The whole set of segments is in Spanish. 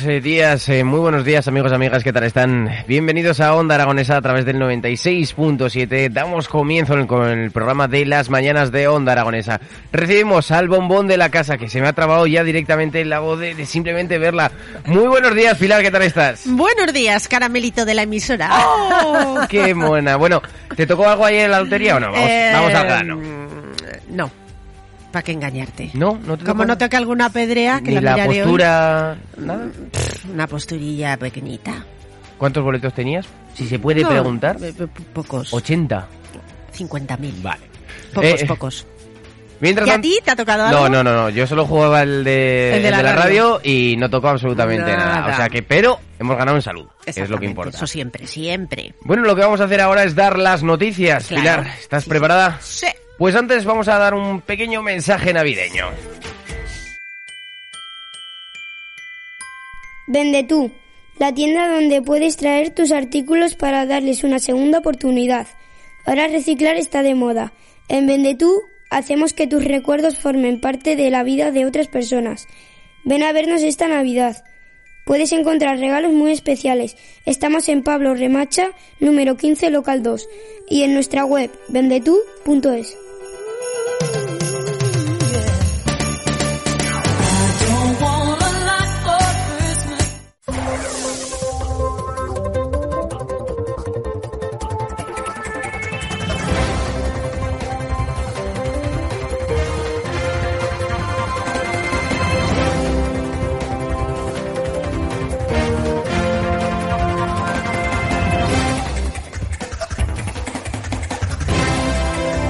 Bienvenidos eh, días, eh, muy buenos días amigos, amigas, ¿qué tal están? Bienvenidos a Onda Aragonesa a través del 96.7. Damos comienzo en- con el programa de las mañanas de Onda Aragonesa. Recibimos al bombón de la casa que se me ha trabado ya directamente la voz de, de simplemente verla. Muy buenos días, Pilar, ¿qué tal estás? Buenos días, caramelito de la emisora. ¡Oh, qué buena! Bueno, ¿te tocó algo ayer en la lotería o no? Vamos, Eh, vamos al grano. No, ¿para qué engañarte? No, no te Como no toque alguna pedrea, que ni la, la miraré hoy, postura, nada. una posturilla pequeñita. ¿Cuántos boletos tenías? Si se puede No, preguntar. eh, eh, Pocos. 80. 50.000. Vale. Pocos, Eh, pocos. Mientras ¿Y a ti te ha tocado algo? No, no, no, no. Yo solo jugaba el de, El de la la radio. radio y no tocó absolutamente nada. Nada. O sea que, pero hemos ganado en salud, que es lo que importa. Eso siempre, siempre. Bueno, lo que vamos a hacer ahora es dar las noticias. Claro. Pilar, ¿estás Sí, preparada? Sí. Pues antes vamos a dar un pequeño mensaje navideño. Vende tú, la tienda donde puedes traer tus artículos para darles una segunda oportunidad. Ahora reciclar está de moda. En Vende tú hacemos que tus recuerdos formen parte de la vida de otras personas. Ven a vernos esta Navidad. Puedes encontrar regalos muy especiales. Estamos en Pablo Remacha, número 15, local 2, y en nuestra web vendetú.es.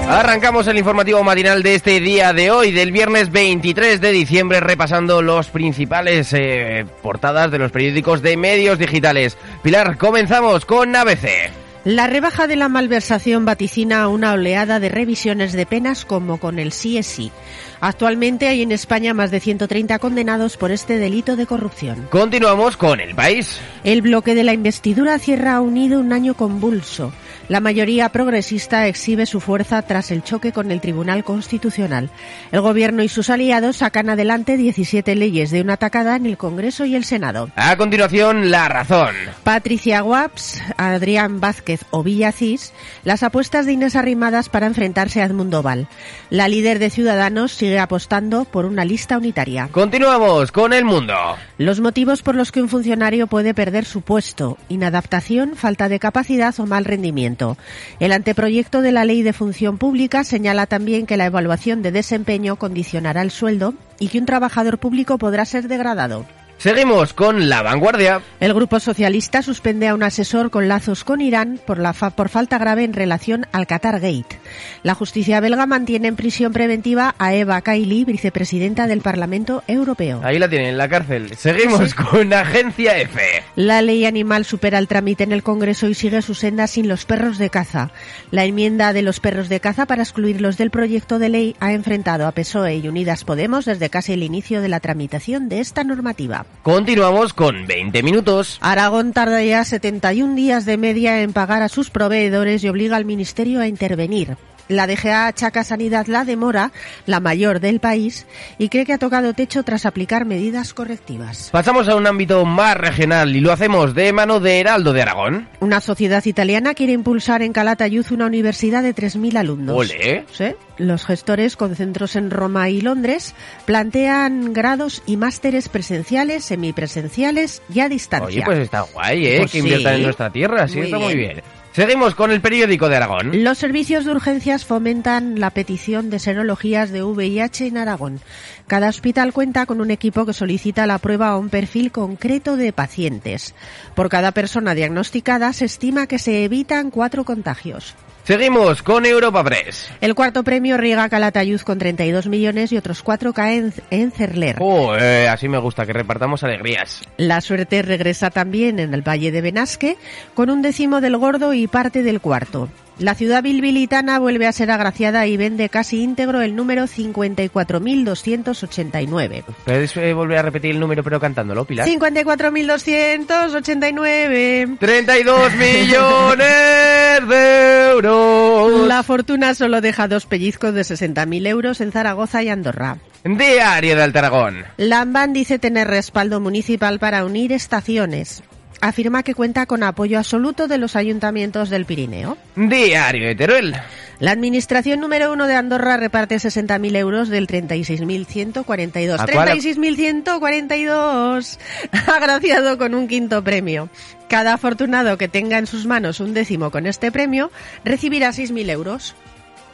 Arrancamos el informativo matinal de este día de hoy, del viernes 23 de diciembre, repasando los principales eh, portadas de los periódicos de medios digitales. Pilar, comenzamos con ABC. La rebaja de la malversación vaticina una oleada de revisiones de penas como con el sí es sí. Actualmente hay en España más de 130 condenados por este delito de corrupción. Continuamos con el país. El bloque de la investidura cierra unido un año convulso. La mayoría progresista exhibe su fuerza tras el choque con el Tribunal Constitucional. El Gobierno y sus aliados sacan adelante 17 leyes de una tacada en el Congreso y el Senado. A continuación, la razón. Patricia Guaps, Adrián Vázquez o Villacís, las apuestas de Inés Arrimadas para enfrentarse a Edmundo Val. La líder de Ciudadanos sigue apostando por una lista unitaria. Continuamos con el mundo. Los motivos por los que un funcionario puede perder su puesto, inadaptación, falta de capacidad o mal rendimiento. El anteproyecto de la Ley de Función Pública señala también que la evaluación de desempeño condicionará el sueldo y que un trabajador público podrá ser degradado. Seguimos con la vanguardia. El Grupo Socialista suspende a un asesor con lazos con Irán por, la fa- por falta grave en relación al Qatar Gate. La justicia belga mantiene en prisión preventiva a Eva Kaili, vicepresidenta del Parlamento Europeo. Ahí la tienen, en la cárcel. Seguimos con Agencia F. La ley animal supera el trámite en el Congreso y sigue su senda sin los perros de caza. La enmienda de los perros de caza para excluirlos del proyecto de ley ha enfrentado a PSOE y Unidas Podemos desde casi el inicio de la tramitación de esta normativa. Continuamos con 20 minutos. Aragón tarda ya 71 días de media en pagar a sus proveedores y obliga al Ministerio a intervenir. La DGA achaca a Sanidad la demora, la mayor del país, y cree que ha tocado techo tras aplicar medidas correctivas. Pasamos a un ámbito más regional y lo hacemos de mano de Heraldo de Aragón. Una sociedad italiana quiere impulsar en Calatayud una universidad de 3.000 alumnos. Ole. Sí. Los gestores, con centros en Roma y Londres, plantean grados y másteres presenciales, semipresenciales y a distancia. Oye, pues está guay, ¿eh? Pues que inviertan en nuestra tierra, sí, Muy está muy bien. Seguimos con el periódico de Aragón. Los servicios de urgencias fomentan la petición de serologías de VIH en Aragón. Cada hospital cuenta con un equipo que solicita la prueba a un perfil concreto de pacientes. Por cada persona diagnosticada se estima que se evitan cuatro contagios. Seguimos con Europa Press. El cuarto premio riega Calatayud con 32 millones y otros cuatro caen en Cerler. Oh, eh, así me gusta, que repartamos alegrías. La suerte regresa también en el Valle de Benasque con un décimo del gordo y parte del cuarto. La ciudad bilbilitana vuelve a ser agraciada y vende casi íntegro el número 54.289. ¿Puedes eh, volver a repetir el número pero cantándolo, Pilar? 54.289. 32 millones de euros. La fortuna solo deja dos pellizcos de 60.000 euros en Zaragoza y Andorra. Diario de Altaragón. Lamban dice tener respaldo municipal para unir estaciones. Afirma que cuenta con apoyo absoluto de los ayuntamientos del Pirineo. Diario de Teruel. La administración número uno de Andorra reparte 60.000 euros del 36.142. ¿A cuál? 36.142. Agraciado con un quinto premio. Cada afortunado que tenga en sus manos un décimo con este premio recibirá 6.000 euros.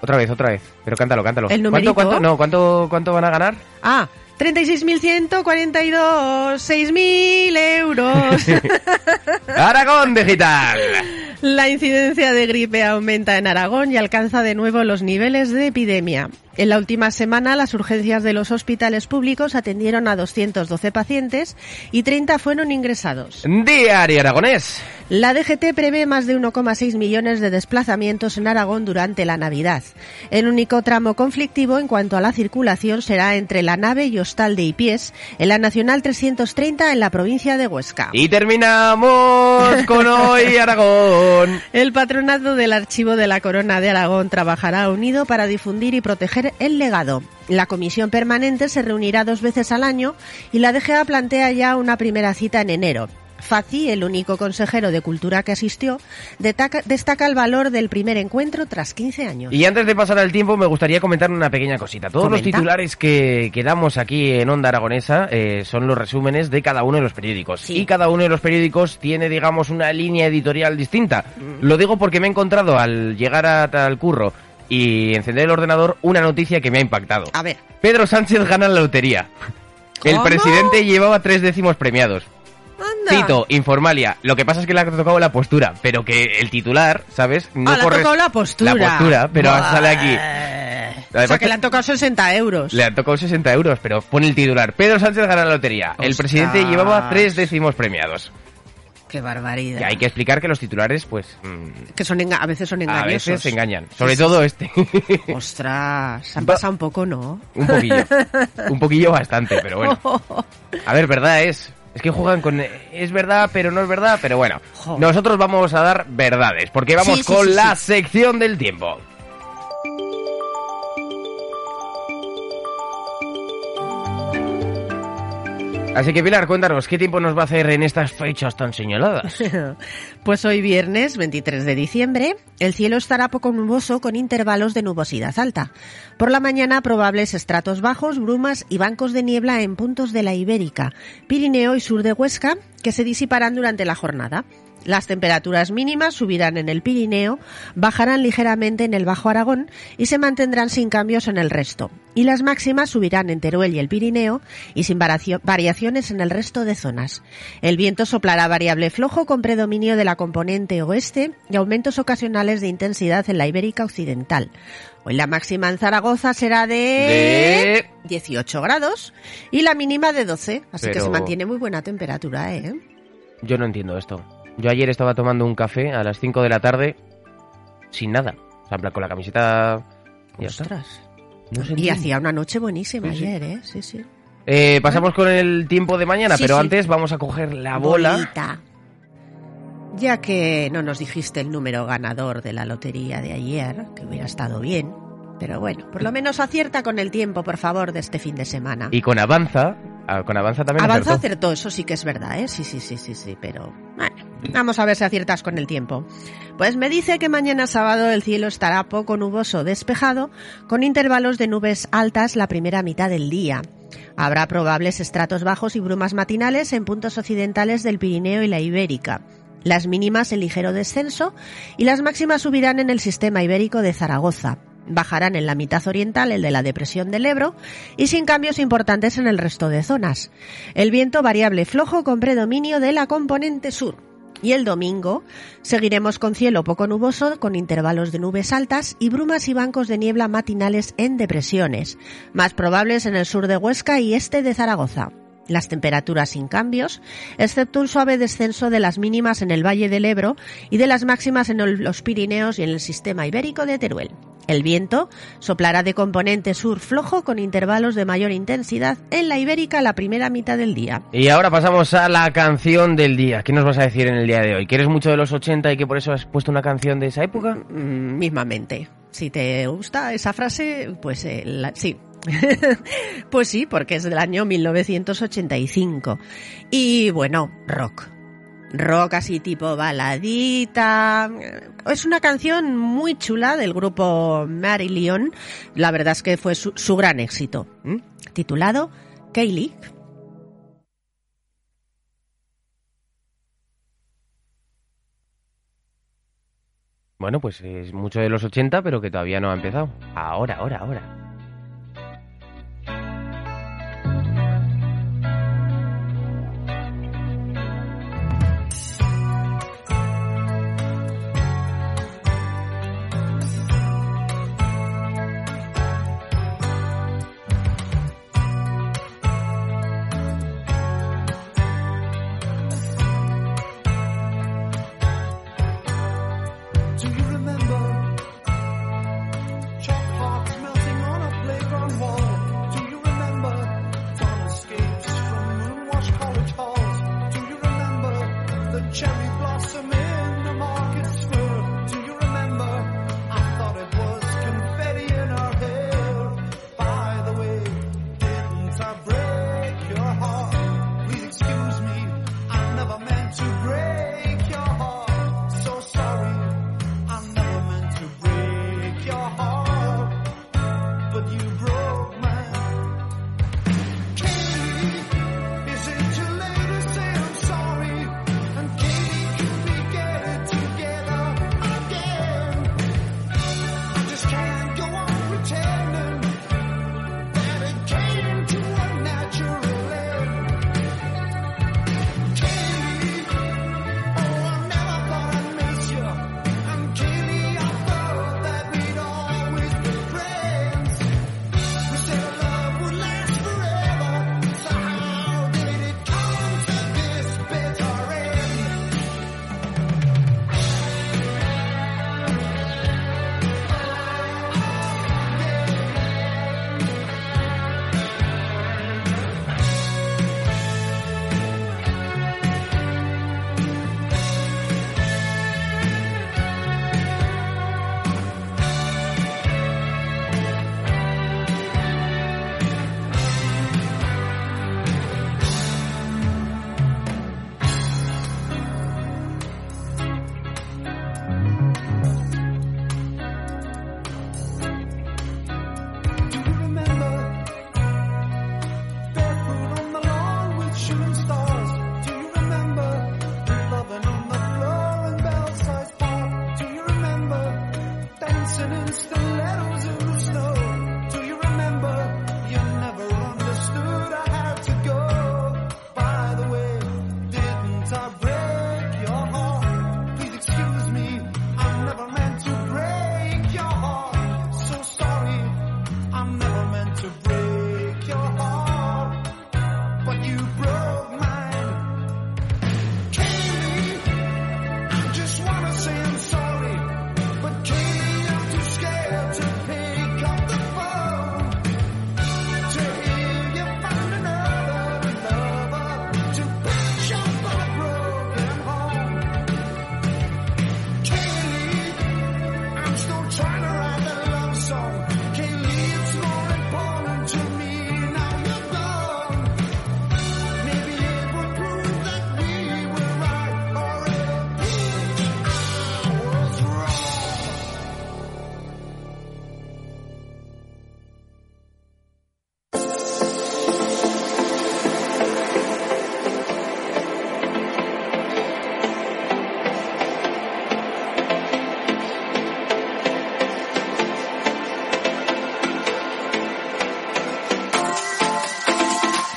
Otra vez, otra vez. Pero cántalo, cántalo. ¿El ¿Cuánto, cuánto, no, ¿cuánto, cuánto van a ganar? Ah, 36.142. 6.000 euros. Aragón Digital. La incidencia de gripe aumenta en Aragón y alcanza de nuevo los niveles de epidemia. En la última semana, las urgencias de los hospitales públicos atendieron a 212 pacientes y 30 fueron ingresados. Diario Aragonés. La DGT prevé más de 1,6 millones de desplazamientos en Aragón durante la Navidad. El único tramo conflictivo en cuanto a la circulación será entre la nave y Hostal de Ipies, en la Nacional 330 en la provincia de Huesca. Y terminamos con hoy Aragón. El patronato del Archivo de la Corona de Aragón trabajará unido para difundir y proteger el legado. La comisión permanente se reunirá dos veces al año y la DGA plantea ya una primera cita en enero. Faci, el único consejero de Cultura que asistió, destaca, destaca el valor del primer encuentro tras 15 años. Y antes de pasar al tiempo, me gustaría comentar una pequeña cosita. Todos los titulares que, que damos aquí en Onda Aragonesa eh, son los resúmenes de cada uno de los periódicos. Sí. Y cada uno de los periódicos tiene, digamos, una línea editorial distinta. Mm. Lo digo porque me he encontrado al llegar a tal curro y encender el ordenador una noticia que me ha impactado. A ver, Pedro Sánchez gana la lotería. El presidente llevaba tres décimos premiados. anda. Cito, Informalia. Lo que pasa es que le ha tocado la postura, pero que el titular, ¿sabes? No ah, le ha tocado la postura. La postura, pero Buah. sale aquí. O sea, que le han tocado 60 euros. Le han tocado 60 euros, pero pone el titular. Pedro Sánchez gana la lotería. El presidente llevaba tres décimos premiados. Qué barbaridad. Y hay que explicar que los titulares, pues, mm, Que son a veces son a engañosos. veces se engañan. Sobre todo este. Ostras, se han pasado un poco, ¿no? un poquillo. Un poquillo bastante, pero bueno. A ver, verdad es. Es que juegan con... Es verdad, pero no es verdad, pero bueno. Nosotros vamos a dar verdades, porque vamos Sí, sí, con sí, la sección del tiempo. Así que Pilar, cuéntanos, ¿qué tiempo nos va a hacer en estas fechas tan señaladas? Pues hoy viernes 23 de diciembre, el cielo estará poco nuboso con intervalos de nubosidad alta. Por la mañana probables estratos bajos, brumas y bancos de niebla en puntos de la Ibérica, Pirineo y sur de Huesca, que se disiparán durante la jornada. Las temperaturas mínimas subirán en el Pirineo, bajarán ligeramente en el Bajo Aragón y se mantendrán sin cambios en el resto. Y las máximas subirán en Teruel y el Pirineo y sin variacio- variaciones en el resto de zonas. El viento soplará variable flojo con predominio de la componente oeste y aumentos ocasionales de intensidad en la Ibérica Occidental. Hoy la máxima en Zaragoza será de, 18 grados y la mínima de 12, así que se mantiene muy buena temperatura, ¿eh? Yo no entiendo esto. Yo ayer estaba tomando un café a las 5 de la tarde sin nada. O sea, con la camiseta... y. Ostras. No Y hacía una noche buenísima Sí, ayer, ¿eh? Sí, sí. Eh, pasamos con el tiempo de mañana, Sí, pero sí. antes vamos a coger la bola. Bolita. ya que no nos dijiste el número ganador de la lotería de ayer, que hubiera estado bien, pero bueno, por lo menos acierta con el tiempo, por favor, de este fin de semana. Y con Avanza, ah, con Avanza también Avanza acertó. acertó, eso sí que es verdad, ¿eh? Sí, sí, sí, sí, sí, pero bueno, vamos a ver si aciertas con el tiempo. Pues me dice que mañana sábado el cielo estará poco nuboso despejado, con intervalos de nubes altas la primera mitad del día. Habrá probables estratos bajos y brumas matinales en puntos occidentales del Pirineo y la Ibérica. Las mínimas en ligero descenso y las máximas subirán en el sistema ibérico de Zaragoza. Bajarán en la mitad oriental el de la depresión del Ebro y sin cambios importantes en el resto de zonas. El viento variable flojo con predominio de la componente sur. Y el domingo seguiremos con cielo poco nuboso, con intervalos de nubes altas y brumas y bancos de niebla matinales en depresiones, más probables en el sur de Huesca y este de Zaragoza. Las temperaturas sin cambios, excepto un suave descenso de las mínimas en el Valle del Ebro y de las máximas en los Pirineos y en el sistema ibérico de Teruel. El viento soplará de componente sur flojo con intervalos de mayor intensidad en la ibérica la primera mitad del día. Y ahora pasamos a la canción del día. ¿Qué nos vas a decir en el día de hoy? ¿Quieres mucho de los 80 y que por eso has puesto una canción de esa época? Mm, mismamente. Si te gusta esa frase, pues eh, la- sí. pues sí, porque es del año 1985. Y bueno, rock. Rock así tipo baladita. Es una canción muy chula del grupo Marillion. La verdad es que fue su, gran éxito. ¿m? Titulado Kaylee. Bueno, pues es mucho de los 80, pero que todavía no ha empezado. Ahora, ahora, ahora.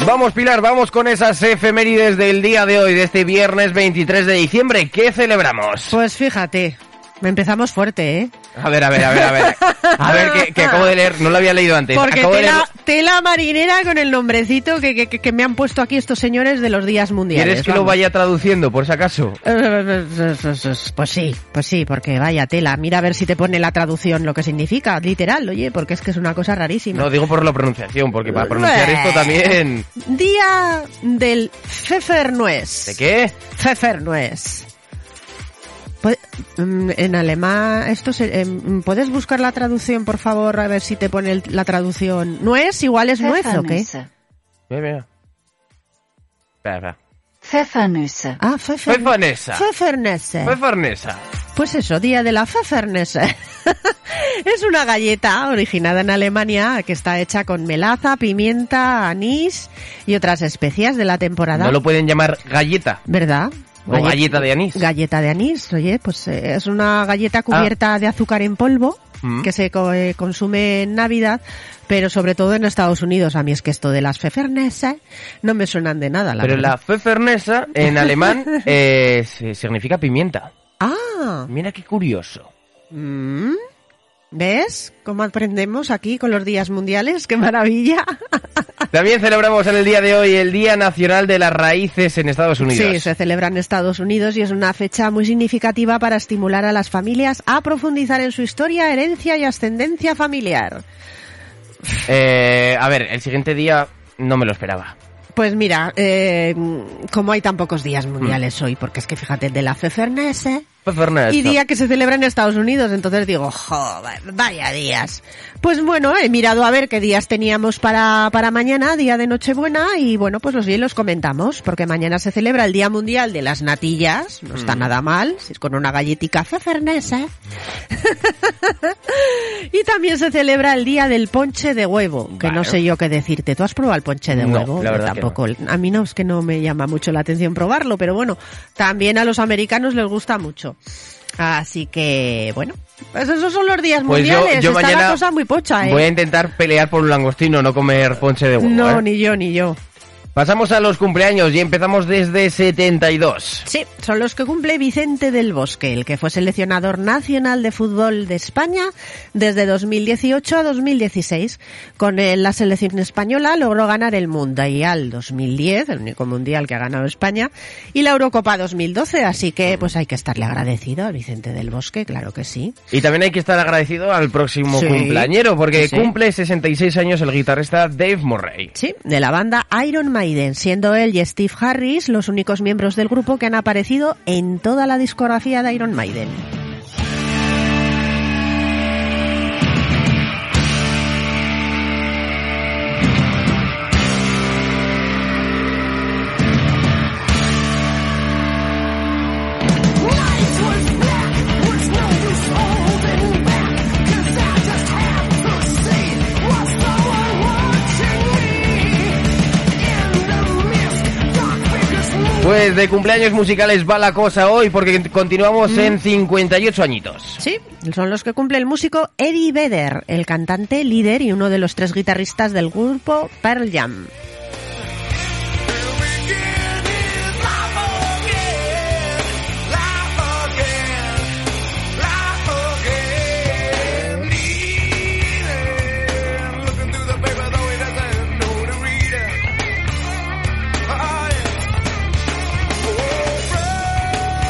Vamos, Pilar, vamos con esas efemérides del día de hoy, de este viernes 23 de diciembre. ¿Qué celebramos? Pues fíjate, empezamos fuerte, ¿eh? A ver, a ver, a ver, a ver. A ver, que, que acabo de leer, no lo había leído antes. Porque Acabo de tela, leer- tela marinera con el nombrecito que, que- que me han puesto aquí estos señores de los días mundiales. ¿Quieres que lo vaya traduciendo, por si acaso? Pues sí, pues sí, porque vaya tela. Mira a ver si te pone la traducción lo que significa, literal, oye, porque es que es una cosa rarísima. No, digo por la pronunciación, porque para pronunciar esto también... Día del Pfeffernues. ¿De qué? Pfeffernues. Mm, En alemán, esto se- em, ¿puedes buscar la traducción, por favor, a ver si te pone el- la traducción? ¿Nuez igual es nuez o qué? Pfeffernüsse. Espera. Pfeffernüsse. Ah, Pfeffer... Pfeffernessa. Pfeffernesse. Pfeffernessa. Pues eso, día de la Pfeffernesse. es una galleta originada en Alemania que está hecha con melaza, pimienta, anís y otras especias de la temporada. No lo pueden llamar galleta. ¿Verdad? O galleta de anís. Galleta de anís, oye, pues eh, es una galleta cubierta de azúcar en polvo Ah. Mm. que se co- eh, consume en Navidad, pero sobre todo en Estados Unidos. A mí es que esto de las Pfeffernesse no me suenan de nada, la Pero verdad. la Pfeffernessa en alemán eh, significa pimienta. Ah, Mira qué curioso. mm, ¿ves cómo aprendemos aquí con los días mundiales? ¡Qué maravilla! También celebramos en el día de hoy el Día Nacional de las Raíces en Estados Unidos. Sí, se celebra en Estados Unidos y es una fecha muy significativa para estimular a las familias a profundizar en su historia, herencia y ascendencia familiar. Eh, a ver, el siguiente día no me lo esperaba. Pues mira, eh, como hay tan pocos días Mm. mundiales hoy, porque es que fíjate, de la Pfeffernesse Y día que se celebra en Estados Unidos, entonces digo, joder, vaya días. Pues bueno, he mirado a ver qué días teníamos para, para mañana, día de Nochebuena, y bueno, pues los días los comentamos, porque mañana se celebra el Día Mundial de las Natillas, no Mm. está nada mal, si es con una galletica Pfeffernesse. y también se celebra el Día del Ponche de Huevo, que no sé yo qué decirte. ¿Tú has probado el ponche de No, huevo? la que tampoco. A mí no, es que no me llama mucho la atención probarlo, pero bueno, también a los americanos les gusta mucho. Así que, bueno, pues esos son los días Pues yo, mundiales. yo Está mañana la cosa muy pocha, ¿eh? voy a intentar pelear por un langostino, no comer ponche de huevo. no, ¿eh? ni yo, ni yo. Pasamos a los cumpleaños y empezamos desde 72. Sí, son los que cumple Vicente del Bosque, el que fue seleccionador nacional de fútbol de España desde 2018 a 2016. Con él, la selección española logró ganar el Mundial 2010, el único mundial que ha ganado España, y la Eurocopa 2012, así que pues hay que estarle agradecido a Vicente del Bosque, claro que sí. Y también hay que estar agradecido al próximo Sí. cumpleañero, porque Sí. cumple 66 años el guitarrista Dave Murray. Sí, de la banda Iron Maiden, siendo él y Steve Harris los únicos miembros del grupo que han aparecido en toda la discografía de Iron Maiden. Pues de cumpleaños musicales va la cosa hoy, porque continuamos en 58 añitos. Sí, son los que cumple el músico Eddie Vedder, el cantante líder y uno de los tres guitarristas del grupo Pearl Jam.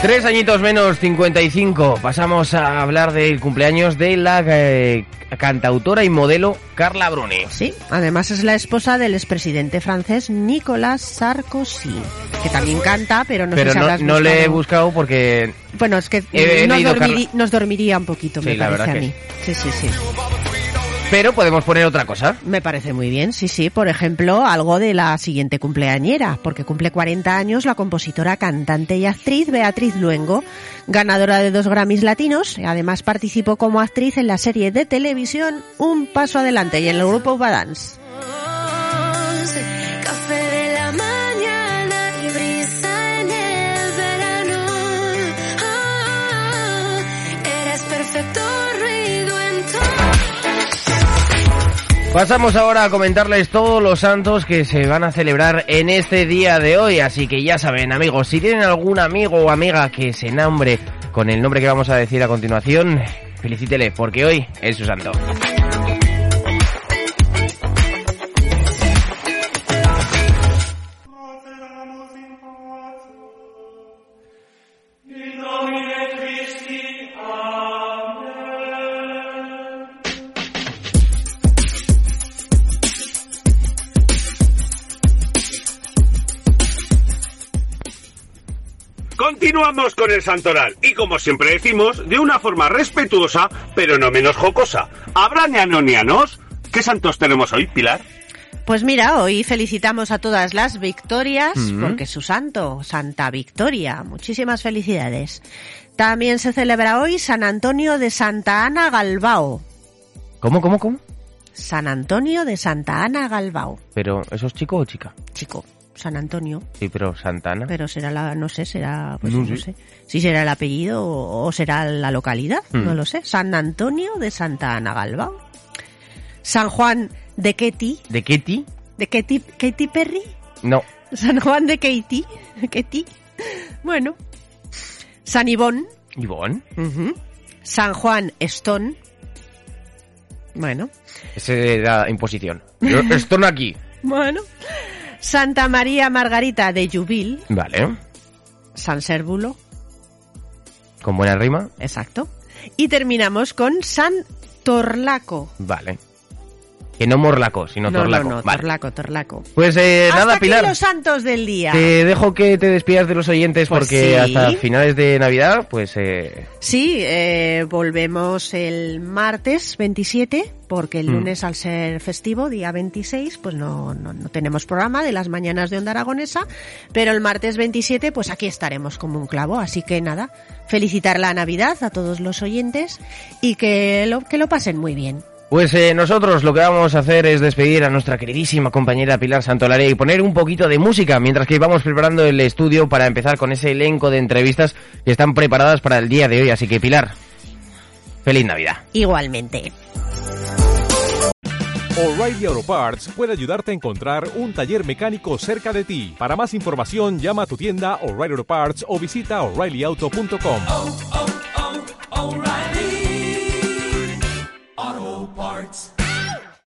Tres añitos menos 55. Pasamos a hablar del cumpleaños de la eh, cantautora y modelo Carla Bruni. Sí, además es la esposa del expresidente francés Nicolas Sarkozy, que también canta, pero no Pero sé si no, no le he buscado- porque Bueno, es que nos, dormiri- dormiría un poquito, Sí, me parece a mí. Sí, sí, sí. Pero podemos poner otra cosa. Me parece muy bien, sí, sí. Por ejemplo, algo de la siguiente cumpleañera, porque cumple 40 años la compositora, cantante y actriz Beatriz Luengo, ganadora de dos Grammys latinos. Además participó como actriz en la serie de televisión Un Paso Adelante y en el grupo Uva Pasamos ahora a comentarles todos los santos que se van a celebrar en este día de hoy, así que ya saben amigos, si tienen algún amigo o amiga que se nombre con el nombre que vamos a decir a continuación, felicítele porque hoy es su santo. Continuamos con el santoral y como siempre decimos, de una forma respetuosa, pero no menos jocosa. ¿Habrá ñanonianos? ¿Qué santos tenemos hoy, Pilar? Pues mira, hoy felicitamos a todas las Victorias, Mm. porque es su santo, Santa Victoria. Muchísimas felicidades. También se celebra hoy San Antonio de Santa Ana Galbao. ¿Cómo, cómo, cómo? San Antonio de Santa Ana Galbao. Pero, ¿eso es chico o chica? Chico, San Antonio. Sí, pero Santana. Pero será la, no sé, será, pues No no, sé. sé. Si será el apellido o, o será la localidad, Hmm. no lo sé. San Antonio de Santa Ana Galbao. San Juan de Ketty, ¿De Ketty? de Ketty, Ketty Perry. No. San Juan de Ketty, Ketty. Bueno. San Ivón. ¿Ivonne? Ujú. San Juan Stone. Bueno. Ese era imposición. No aquí. Bueno. Santa María Margarita de Jubil. Vale. San Sérvulo. Con buena rima. Exacto. Y terminamos con San Torlaco. Vale. Que no morlaco, sino no, torlaco. no, no, Vale. Torlaco, Torlaco. Pues eh, Hasta nada, aquí Pilar. los santos del día. Te dejo que te despidas de los oyentes Pues porque sí. hasta finales de Navidad, pues eh, Sí, eh, volvemos el martes 27, porque el Mm. lunes al ser festivo, día 26, pues no, no, no tenemos programa de las mañanas de Onda Aragonesa, pero el martes 27, pues aquí estaremos como un clavo, así que nada, felicitar la Navidad a todos los oyentes y que lo, que lo pasen muy bien. Pues eh, nosotros lo que vamos a hacer es despedir a nuestra queridísima compañera Pilar Santolare y poner un poquito de música mientras que vamos preparando el estudio para empezar con ese elenco de entrevistas que están preparadas para el día de hoy. Así que Pilar, feliz Navidad. Igualmente. O'Reilly Auto Parts puede ayudarte a encontrar un taller mecánico cerca de ti. Para más información, llama a tu tienda O'Reilly Auto Parts o visita oreillyauto.com. Parts.